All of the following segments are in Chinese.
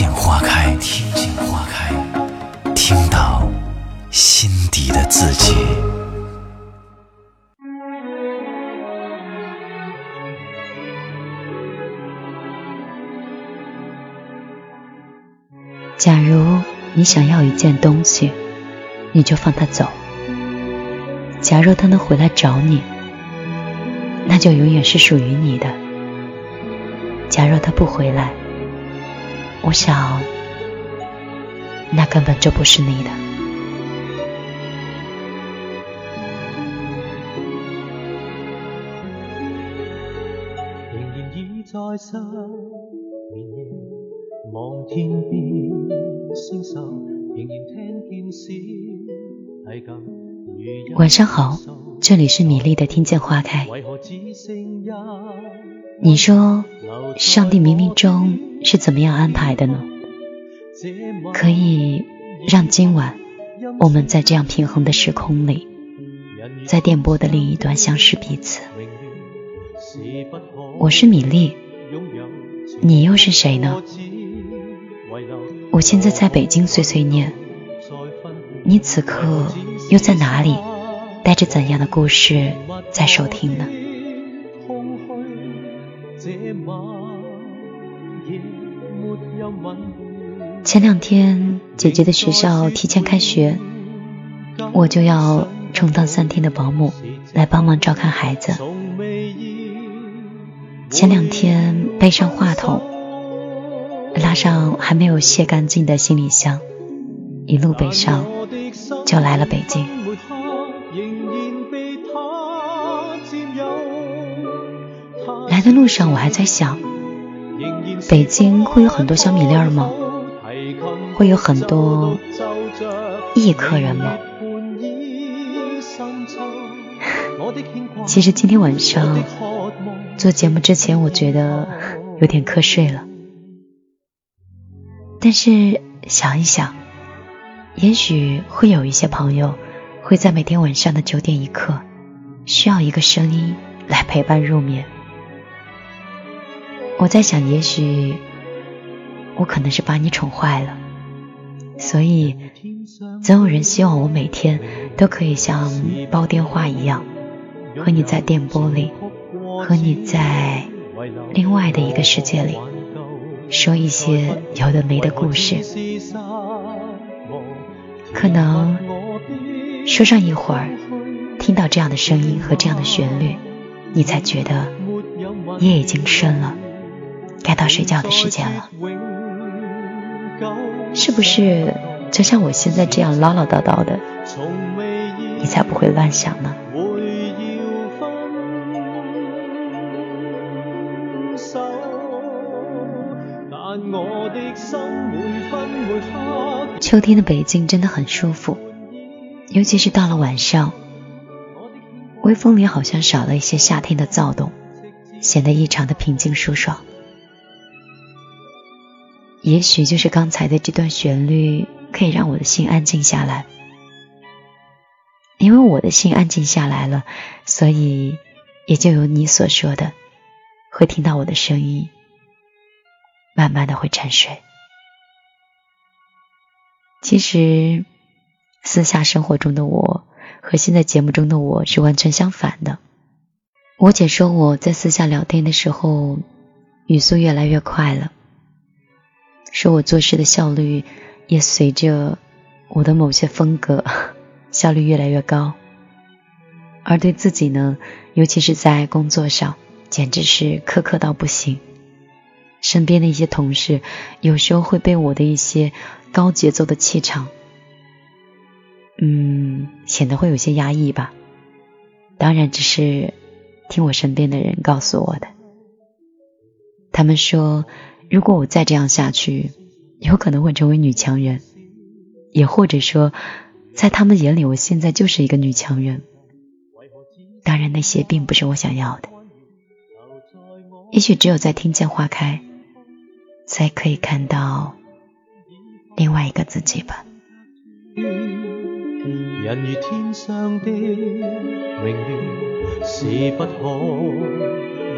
见花开，听见花开，听到心底的自己。假如你想要一件东西，你就放它走。假如它能回来找你，那就永远是属于你的。假若它不回来，我想，那根本就不是你的。晚上好，这里是米粒的听见花开。你说，上帝冥冥中是怎么样安排的呢？可以让今晚我们在这样平衡的时空里，在电波的另一端相识彼此。我是米粒，你又是谁呢？我现在在北京碎碎念，你此刻又在哪里？带着怎样的故事在收听呢？前两天姐姐的学校提前开学，我就要充当三天的保姆来帮忙照看孩子。前两天背上话筒。拉上还没有卸干净的行李箱，一路北上，就来了北京。来的路上我还在想，北京会有很多小米粒儿吗？会有很多异客人吗？其实今天晚上做节目之前，我觉得有点瞌睡了。但是想一想，也许会有一些朋友会在每天晚上的九点一刻，需要一个声音来陪伴入眠。我在想，也许我可能是把你宠坏了，所以总有人希望我每天都可以像煲电话一样，和你在电波里，和你在另外的一个世界里。说一些有的没的故事，可能说上一会儿，听到这样的声音和这样的旋律，你才觉得夜已经深了，该到睡觉的时间了。是不是就像我现在这样唠唠叨叨的，你才不会乱想呢？秋天的北京真的很舒服，尤其是到了晚上，微风里好像少了一些夏天的躁动，显得异常的平静舒爽。也许就是刚才的这段旋律可以让我的心安静下来，因为我的心安静下来了，所以也就有你所说的，会听到我的声音。慢慢的会沉睡。其实，私下生活中的我和现在节目中的我是完全相反的。我姐说我在私下聊天的时候语速越来越快了，说我做事的效率也随着我的某些风格效率越来越高，而对自己呢，尤其是在工作上，简直是苛刻到不行。身边的一些同事，有时候会被我的一些高节奏的气场，嗯，显得会有些压抑吧。当然，只是听我身边的人告诉我的。他们说，如果我再这样下去，有可能会成为女强人，也或者说，在他们眼里，我现在就是一个女强人。当然，那些并不是我想要的。也许只有在听见花开，才可以看到另外一个自己吧。人如天上的明月，是不可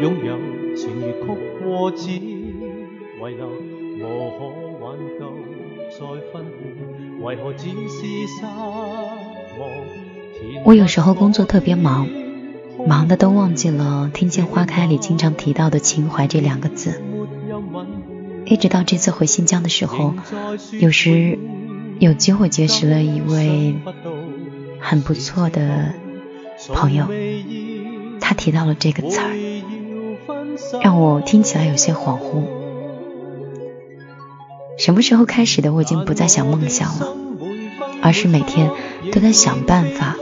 拥有；情如曲过只遗留，无可挽救。为何？我有时候工作特别忙。忙的都忘记了听见花开里经常提到的情怀这两个字，一直到这次回新疆的时候，有时有机会结识了一位很不错的朋友，他提到了这个词儿，让我听起来有些恍惚。什么时候开始的？我已经不再想梦想了，而是每天都在想办法。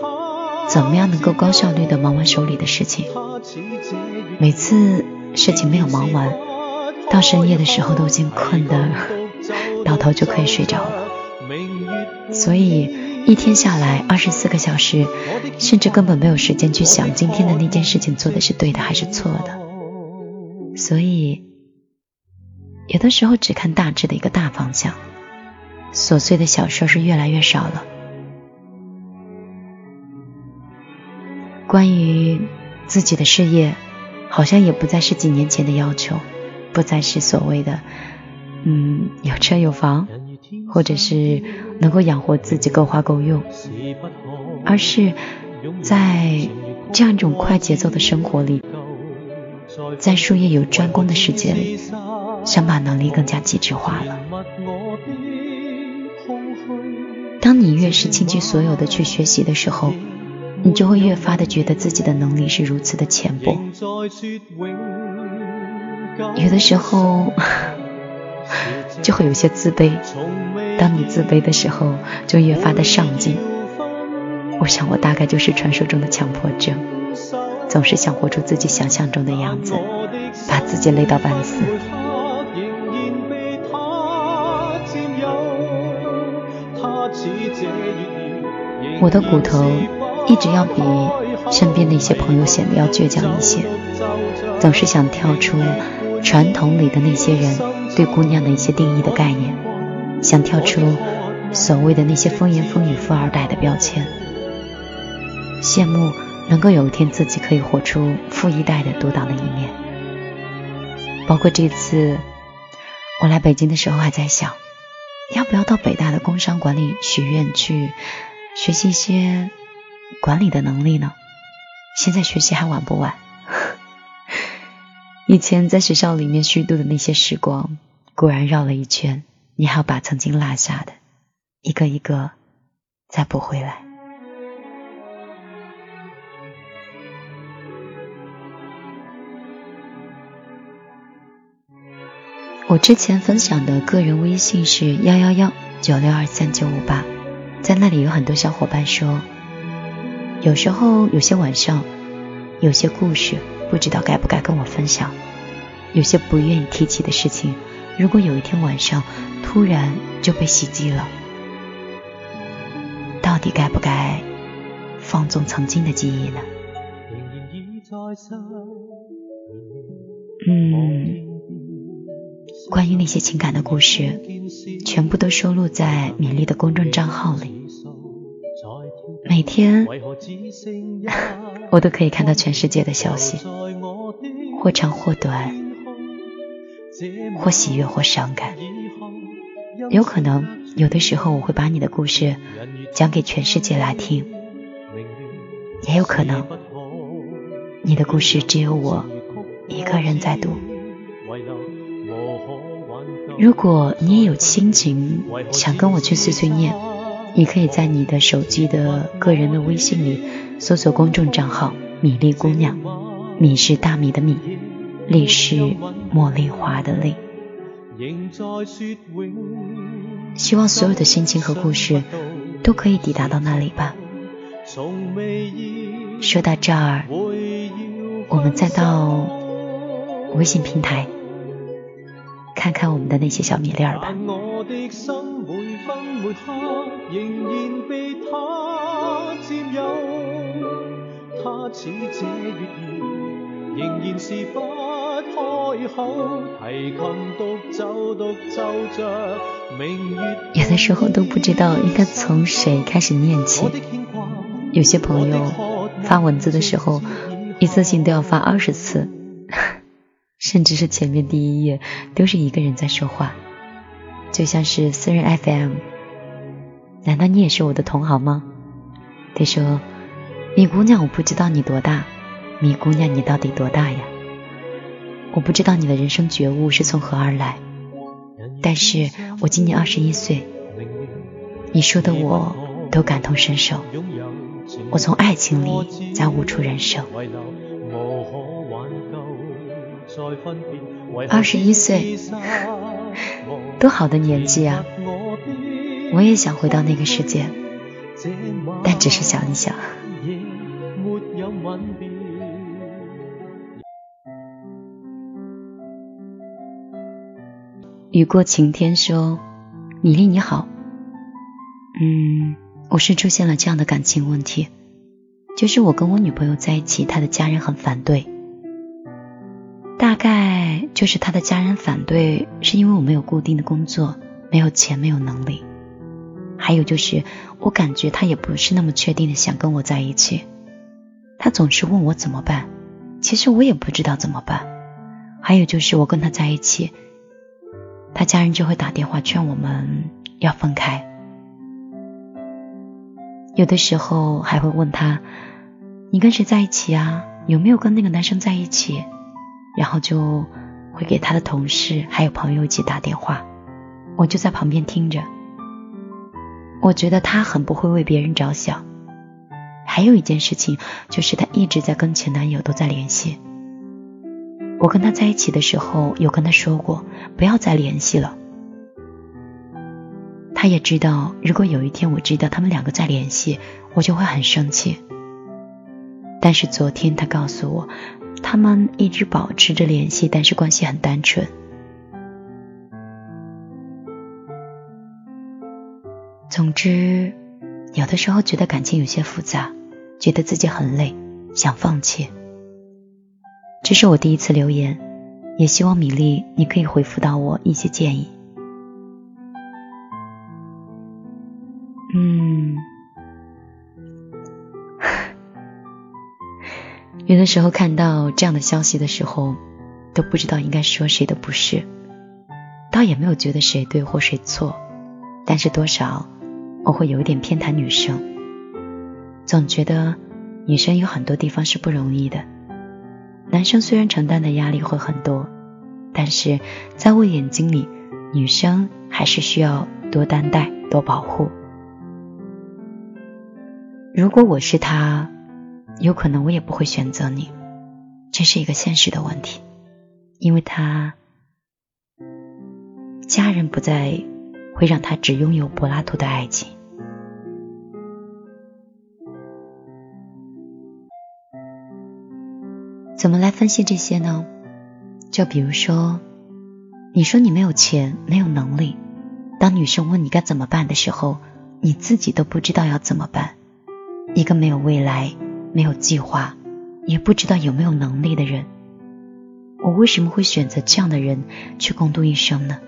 怎么样能够高效率的忙完手里的事情？每次事情没有忙完，到深夜的时候都已经困得倒头就可以睡着了。所以一天下来二十四个小时，甚至根本没有时间去想今天的那件事情做的是对的还是错的。所以有的时候只看大致的一个大方向，琐碎的小事是越来越少了。关于自己的事业，好像也不再是几年前的要求，不再是所谓的嗯有车有房，或者是能够养活自己够花够用，而是在这样一种快节奏的生活里，在术业有专攻的世界里，想把能力更加极致化了。当你越是倾其所有的去学习的时候。你就会越发的觉得自己的能力是如此的浅薄，有的时候 就会有些自卑。当你自卑的时候，就越发的上进。我想我大概就是传说中的强迫症，总是想活出自己想象中的样子，把自己累到半死。我的骨头。一直要比身边的一些朋友显得要倔强一些，总是想跳出传统里的那些人对姑娘的一些定义的概念，想跳出所谓的那些风言风语富二代的标签，羡慕能够有一天自己可以活出富一代的独当的一面。包括这次我来北京的时候，还在想，要不要到北大的工商管理学院去学习一些。管理的能力呢？现在学习还晚不晚？以前在学校里面虚度的那些时光，果然绕了一圈，你还要把曾经落下的一个一个再补回来。我之前分享的个人微信是幺幺幺九六二三九五八，在那里有很多小伙伴说。有时候有些晚上，有些故事不知道该不该跟我分享，有些不愿意提起的事情，如果有一天晚上突然就被袭击了，到底该不该放纵曾经的记忆呢？嗯，关于那些情感的故事，全部都收录在米粒的公众账号里。每天，我都可以看到全世界的消息，或长或短，或喜悦或伤感。有可能有的时候我会把你的故事讲给全世界来听，也有可能你的故事只有我一个人在读。如果你也有心情想跟我去碎碎念。你可以在你的手机的个人的微信里搜索公众账号“米粒姑娘”，米是大米的米，粒是茉莉花的粒。希望所有的心情和故事都可以抵达到那里吧。说到这儿，我们再到微信平台看看我们的那些小米粒儿吧。有的时候都不知道应该从谁开始念起。有些朋友发文字的时候，一次性都要发二十次，甚至是前面第一页都是一个人在说话，就像是私人 FM。难道你也是我的同行吗？他说：“米姑娘，我不知道你多大，米姑娘，你到底多大呀？”我不知道你的人生觉悟是从何而来，但是我今年二十一岁，你说的我都感同身受。我从爱情里再悟出人生。二十一岁，多好的年纪啊！我也想回到那个世界，但只是想一想。雨过晴天说：“米粒你好，嗯，我是出现了这样的感情问题，就是我跟我女朋友在一起，她的家人很反对。大概就是他的家人反对，是因为我没有固定的工作，没有钱，没有能力。还有就是我感觉他也不是那么确定的想跟我在一起，他总是问我怎么办，其实我也不知道怎么办。还有就是我跟他在一起。”他家人就会打电话劝我们要分开，有的时候还会问他：“你跟谁在一起啊？有没有跟那个男生在一起？”然后就会给他的同事还有朋友一起打电话，我就在旁边听着。我觉得他很不会为别人着想。还有一件事情就是，他一直在跟前男友都在联系。我跟他在一起的时候，有跟他说过不要再联系了。他也知道，如果有一天我知道他们两个在联系，我就会很生气。但是昨天他告诉我，他们一直保持着联系，但是关系很单纯。总之，有的时候觉得感情有些复杂，觉得自己很累，想放弃。这是我第一次留言，也希望米粒你可以回复到我一些建议。有的时候看到这样的消息的时候，都不知道应该说谁的不是，倒也没有觉得谁对或谁错，但是多少我会有一点偏袒女生，总觉得女生有很多地方是不容易的。男生虽然承担的压力会很多，但是在我眼睛里，女生还是需要多担待、多保护。如果我是他，有可能我也不会选择你，这是一个现实的问题，因为他家人不在会让他只拥有柏拉图的爱情。怎么来分析这些呢？就比如说，你说你没有钱，没有能力，当女生问你该怎么办的时候，你自己都不知道要怎么办。一个没有未来、没有计划，也不知道有没有能力的人，我为什么会选择这样的人去共度一生呢？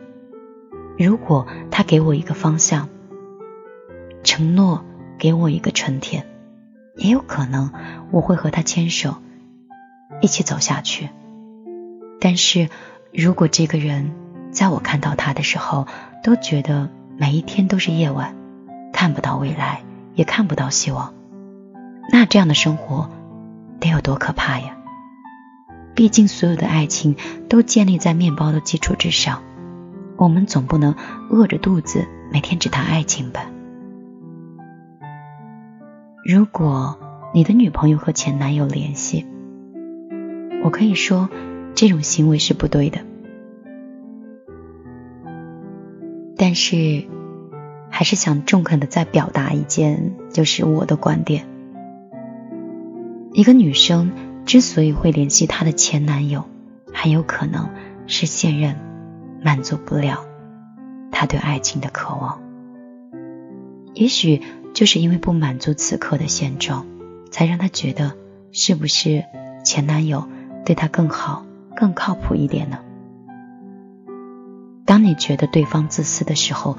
如果他给我一个方向，承诺给我一个春天，也有可能我会和他牵手。一起走下去。但是，如果这个人在我看到他的时候，都觉得每一天都是夜晚，看不到未来，也看不到希望，那这样的生活得有多可怕呀？毕竟，所有的爱情都建立在面包的基础之上，我们总不能饿着肚子每天只谈爱情吧？如果你的女朋友和前男友联系，我可以说，这种行为是不对的，但是还是想中肯的再表达一件，就是我的观点。一个女生之所以会联系她的前男友，很有可能是现任满足不了她对爱情的渴望。也许就是因为不满足此刻的现状，才让她觉得是不是前男友对她更好、更靠谱一点呢？当你觉得对方自私的时候，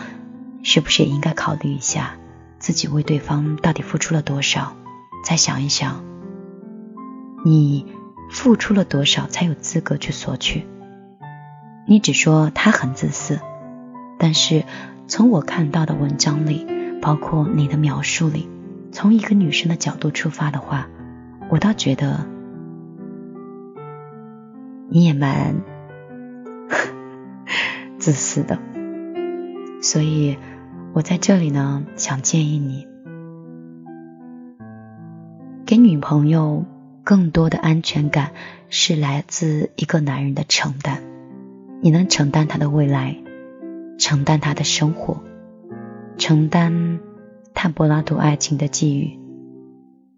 是不是也应该考虑一下自己为对方到底付出了多少？再想一想，你付出了多少才有资格去索取？你只说他很自私，但是从我看到的文章里，包括你的描述里，从一个女生的角度出发的话，我倒觉得你也蛮 自私的。所以我在这里呢，想建议你。给女朋友更多的安全感，是来自一个男人的承担。你能承担他的未来，承担他的生活，承担他柏拉图爱情的际遇。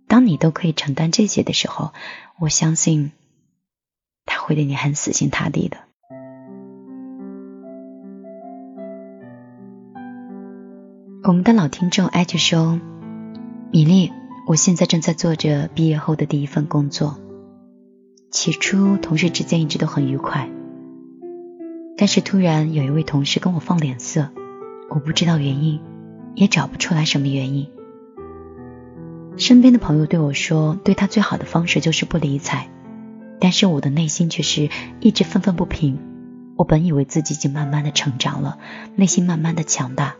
当你都可以承担这些的时候，我相信他会对你很死心塌地的。我们的老听众艾就说：“米粒。”我现在正在做着毕业后的第一份工作。起初同事之间一直都很愉快，但是突然有一位同事跟我放脸色，我不知道原因，也找不出来什么原因。身边的朋友对我说，对他最好的方式就是不理睬，但是我的内心却是一直愤愤不平。我本以为自己已经慢慢的成长了，内心慢慢的强大，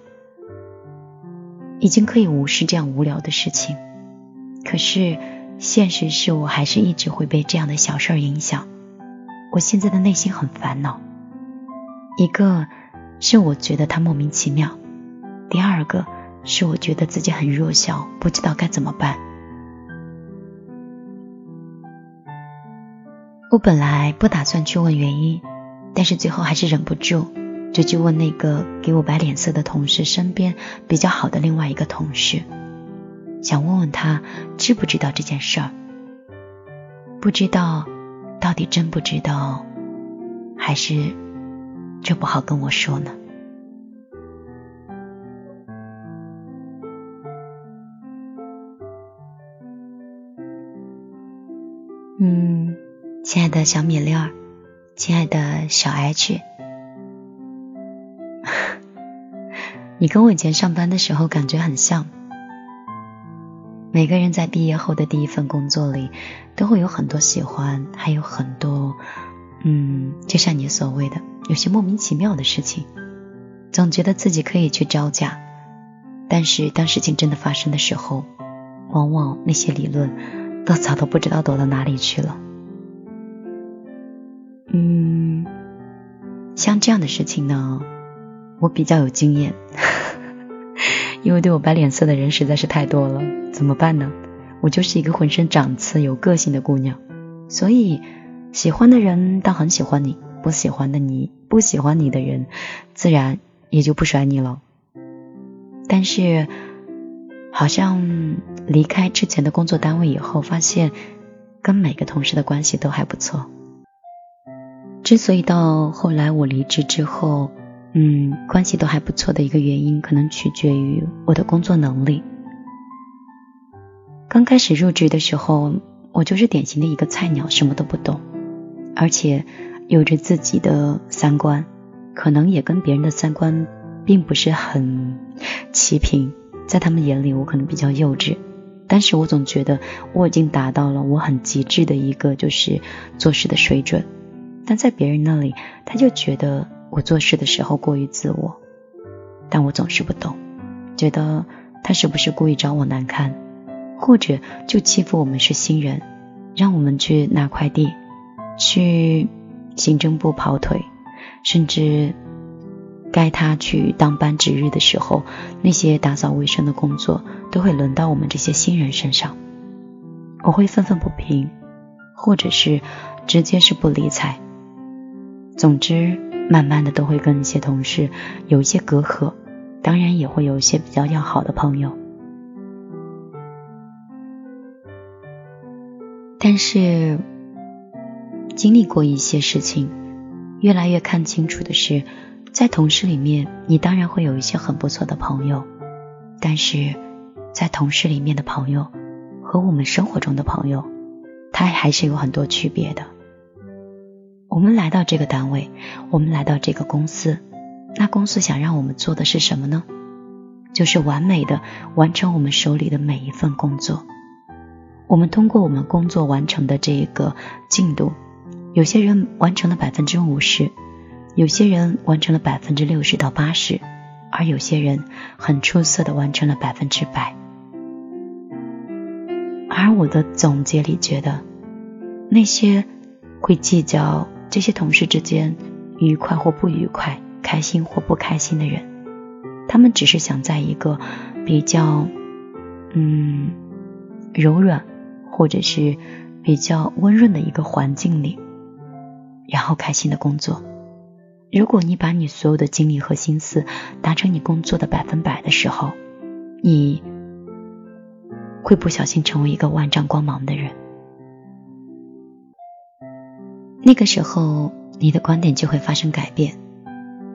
已经可以无视这样无聊的事情。可是，现实是我还是一直会被这样的小事儿影响。我现在的内心很烦恼。一个是我觉得他莫名其妙，第二个是我觉得自己很弱小，不知道该怎么办。我本来不打算去问原因，但是最后还是忍不住，就去问那个给我摆脸色的同事身边比较好的另外一个同事。想问问他知不知道这件事儿？不知道，到底真不知道，还是这不好跟我说呢？嗯，亲爱的小米粒儿，亲爱的小 H，你跟我以前上班的时候感觉很像。每个人在毕业后的第一份工作里，都会有很多喜欢，还有很多，嗯，就像你所谓的，有些莫名其妙的事情，总觉得自己可以去招架，但是当事情真的发生的时候，往往那些理论都早都不知道躲到哪里去了。嗯，像这样的事情呢，我比较有经验。因为对我摆脸色的人实在是太多了，怎么办呢？我就是一个浑身长刺、有个性的姑娘，所以喜欢的人倒很喜欢你，不喜欢的你，不喜欢你的人，自然也就不甩你了。但是，好像离开之前的工作单位以后，发现跟每个同事的关系都还不错。之所以到后来我离职之后，嗯，关系都还不错的一个原因，可能取决于我的工作能力。刚开始入职的时候，我就是典型的一个菜鸟，什么都不懂，而且有着自己的三观，可能也跟别人的三观并不是很齐平。在他们眼里，我可能比较幼稚，但是我总觉得我已经达到了我很极致的一个就是做事的水准，但在别人那里，他就觉得。我做事的时候过于自我，但我总是不懂，觉得他是不是故意找我难堪，或者就欺负我们是新人，让我们去拿快递，去行政部跑腿，甚至该他去当班值日的时候，那些打扫卫生的工作都会轮到我们这些新人身上，我会愤愤不平，或者是直接是不理睬，总之。慢慢的都会跟一些同事有一些隔阂，当然也会有一些比较要好的朋友。但是经历过一些事情，越来越看清楚的是，在同事里面，你当然会有一些很不错的朋友，但是在同事里面的朋友和我们生活中的朋友，他还是有很多区别的。我们来到这个单位，我们来到这个公司，那公司想让我们做的是什么呢？就是完美的完成我们手里的每一份工作。我们通过我们工作完成的这个进度，有些人完成了百分之五十，有些人完成了百分之六十到八十，而有些人很出色的完成了百分之百。而我的总结里觉得，那些会计较这些同事之间愉快或不愉快、开心或不开心的人，他们只是想在一个比较嗯柔软。或者是比较温润的一个环境里，然后开心的工作。如果你把你所有的精力和心思达成你工作的百分百的时候，你会不小心成为一个万丈光芒的人。那个时候，你的观点就会发生改变，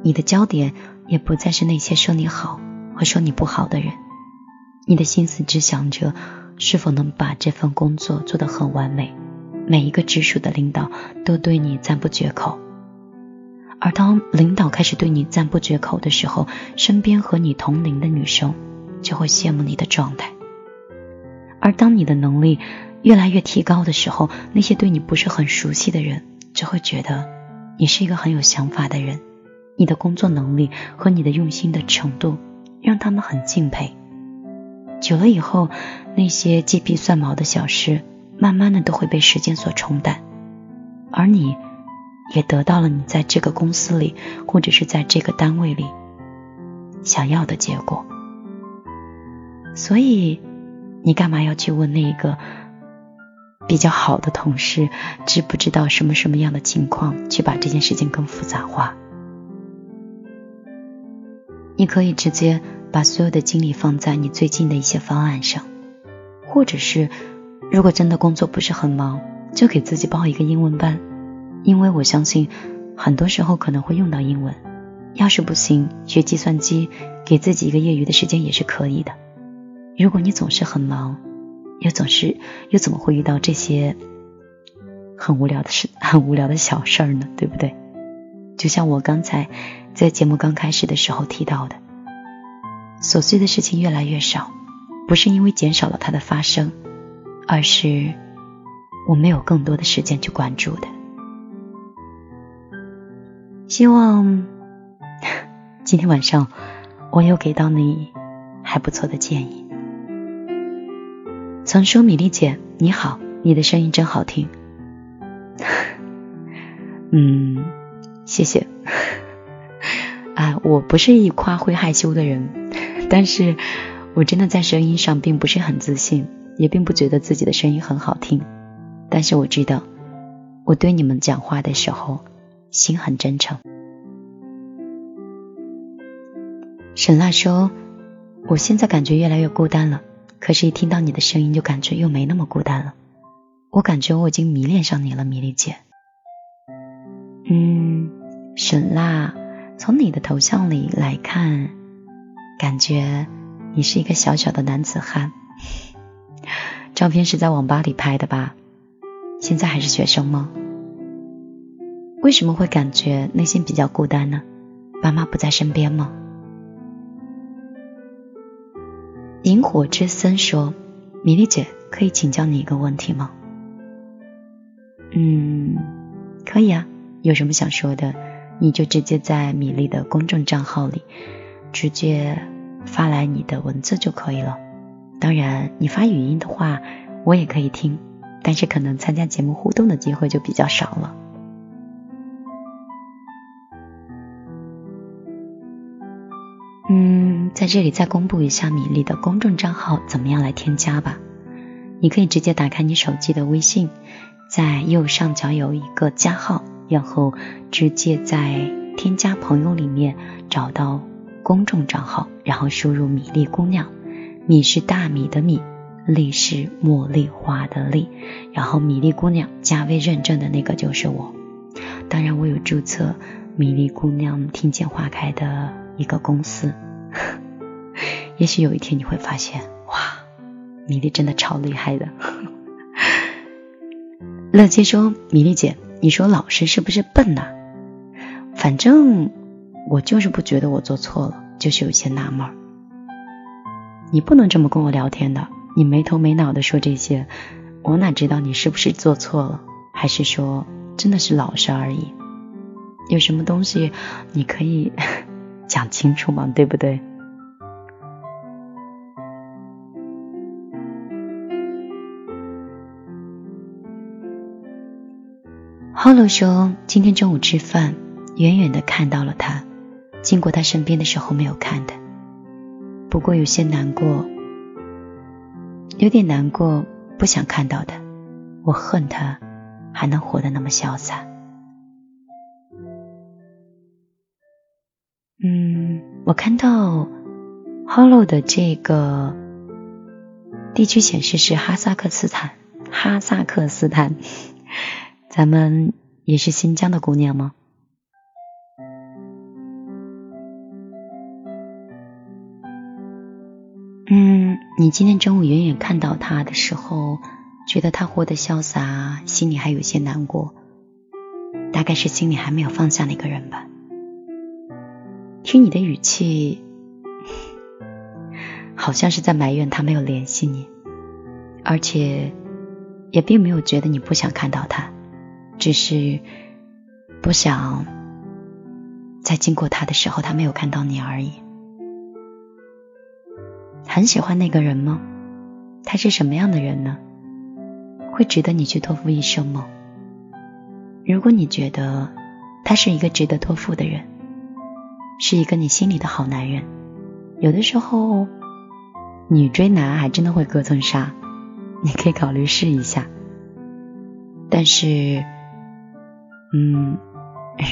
你的焦点也不再是那些说你好和说你不好的人，你的心思只想着。是否能把这份工作做得很完美？每一个直属的领导都对你赞不绝口，而当领导开始对你赞不绝口的时候，身边和你同龄的女生就会羡慕你的状态。而当你的能力越来越提高的时候，那些对你不是很熟悉的人就会觉得你是一个很有想法的人，你的工作能力和你的用心的程度让他们很敬佩。久了以后，那些鸡皮蒜毛的小事，慢慢的都会被时间所冲淡，而你，也得到了你在这个公司里，或者是在这个单位里想要的结果。所以，你干嘛要去问那个比较好的同事，知不知道什么什么样的情况，去把这件事情更复杂化？你可以直接。把所有的精力放在你最近的一些方案上，或者是如果真的工作不是很忙，就给自己报一个英文班，因为我相信很多时候可能会用到英文。要是不行，学计算机，给自己一个业余的时间也是可以的。如果你总是很忙，又总是又怎么会遇到这些很无聊的事、很无聊的小事儿呢？对不对？就像我刚才在节目刚开始的时候提到的。琐碎的事情越来越少，不是因为减少了它的发生，而是我没有更多的时间去关注的。希望 今天晚上我有给到你还不错的建议。曾说米粒姐你好，你的声音真好听。嗯，谢谢。啊，我不是一夸会害羞的人。但是，我真的在声音上并不是很自信，也并不觉得自己的声音很好听。但是我知道，我对你们讲话的时候，心很真诚。沈辣说：“我现在感觉越来越孤单了，可是，一听到你的声音，就感觉又没那么孤单了。我感觉我已经迷恋上你了，米粒姐。”嗯，沈辣，从你的头像里来看。感觉你是一个小小的男子汉，照片是在网吧里拍的吧？现在还是学生吗？为什么会感觉内心比较孤单呢？爸妈不在身边吗？萤火之森说：“米粒姐，可以请教你一个问题吗？”嗯，可以啊，有什么想说的，你就直接在米粒的公众账号里直接。发来你的文字就可以了。当然，你发语音的话，我也可以听，但是可能参加节目互动的机会就比较少了。在这里再公布一下米粒的公众账号怎么样来添加吧。你可以直接打开你手机的微信，在右上角有一个加号，然后直接在添加朋友里面找到。公众账号，然后输入“米粒姑娘”，米是大米的米，粒是茉莉花的粒，然后米粒姑娘加微认证的那个就是我。当然我有注册米粒姑娘听见花开的一个公司。也许有一天你会发现，哇，米粒真的超厉害的。乐基说：“米粒姐，你说老师是不是笨呐？反正我就是不觉得我做错了，就是有些纳闷。你不能这么跟我聊天的，你没头没脑的说这些，我哪知道你是不是做错了，还是说真的是老实而已？有什么东西你可以 讲清楚吗？对不对？” Hello 说，今天中午吃饭，远远的看到了他，经过他身边的时候没有看的，不过有些难过，有点难过，不想看到他，我恨他还能活得那么潇洒。嗯，我看到 Hello 的这个地区显示是哈萨克斯坦，哈萨克斯坦。咱们也是新疆的姑娘吗？嗯，你今天中午远远看到他的时候，觉得他活得潇洒，心里还有些难过，大概是心里还没有放下那个人吧。听你的语气，好像是在埋怨他没有联系你，而且也并没有觉得你不想看到他。只是不想在经过他的时候，他没有看到你而已。很喜欢那个人吗？他是什么样的人呢？会值得你去托付一生吗？如果你觉得他是一个值得托付的人，是一个你心里的好男人，有的时候女追男还真的会隔层纱，你可以考虑试一下。但是。嗯，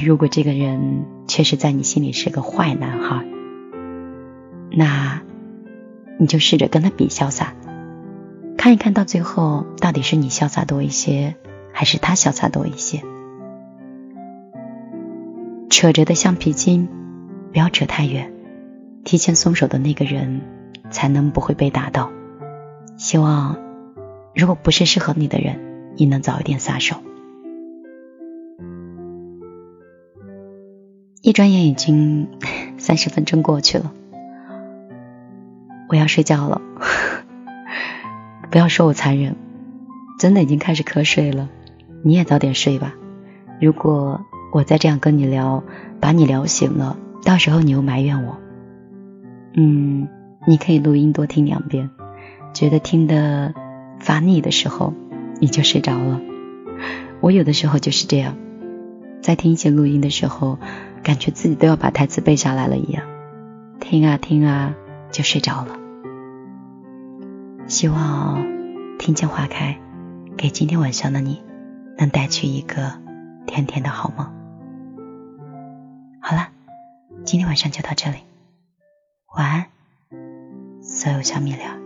如果这个人确实在你心里是个坏男孩，那你就试着跟他比潇洒，看一看到最后到底是你潇洒多一些，还是他潇洒多一些。扯着的橡皮筋，不要扯太远，提前松手的那个人才能不会被打到。希望如果不是适合你的人，你能早一点撒手。一转眼已经三十分钟过去了，我要睡觉了。不要说我残忍，真的已经开始瞌睡了。你也早点睡吧。如果我再这样跟你聊，把你聊醒了，到时候你又埋怨我。嗯，你可以录音多听两遍，觉得听的发腻的时候，你就睡着了。我有的时候就是这样，在听一些录音的时候。感觉自己都要把台词背下来了一样，听啊听啊就睡着了。希望听见花开，给今天晚上的你能带去一个甜甜的好梦。好了，今天晚上就到这里，晚安，所有小米聊。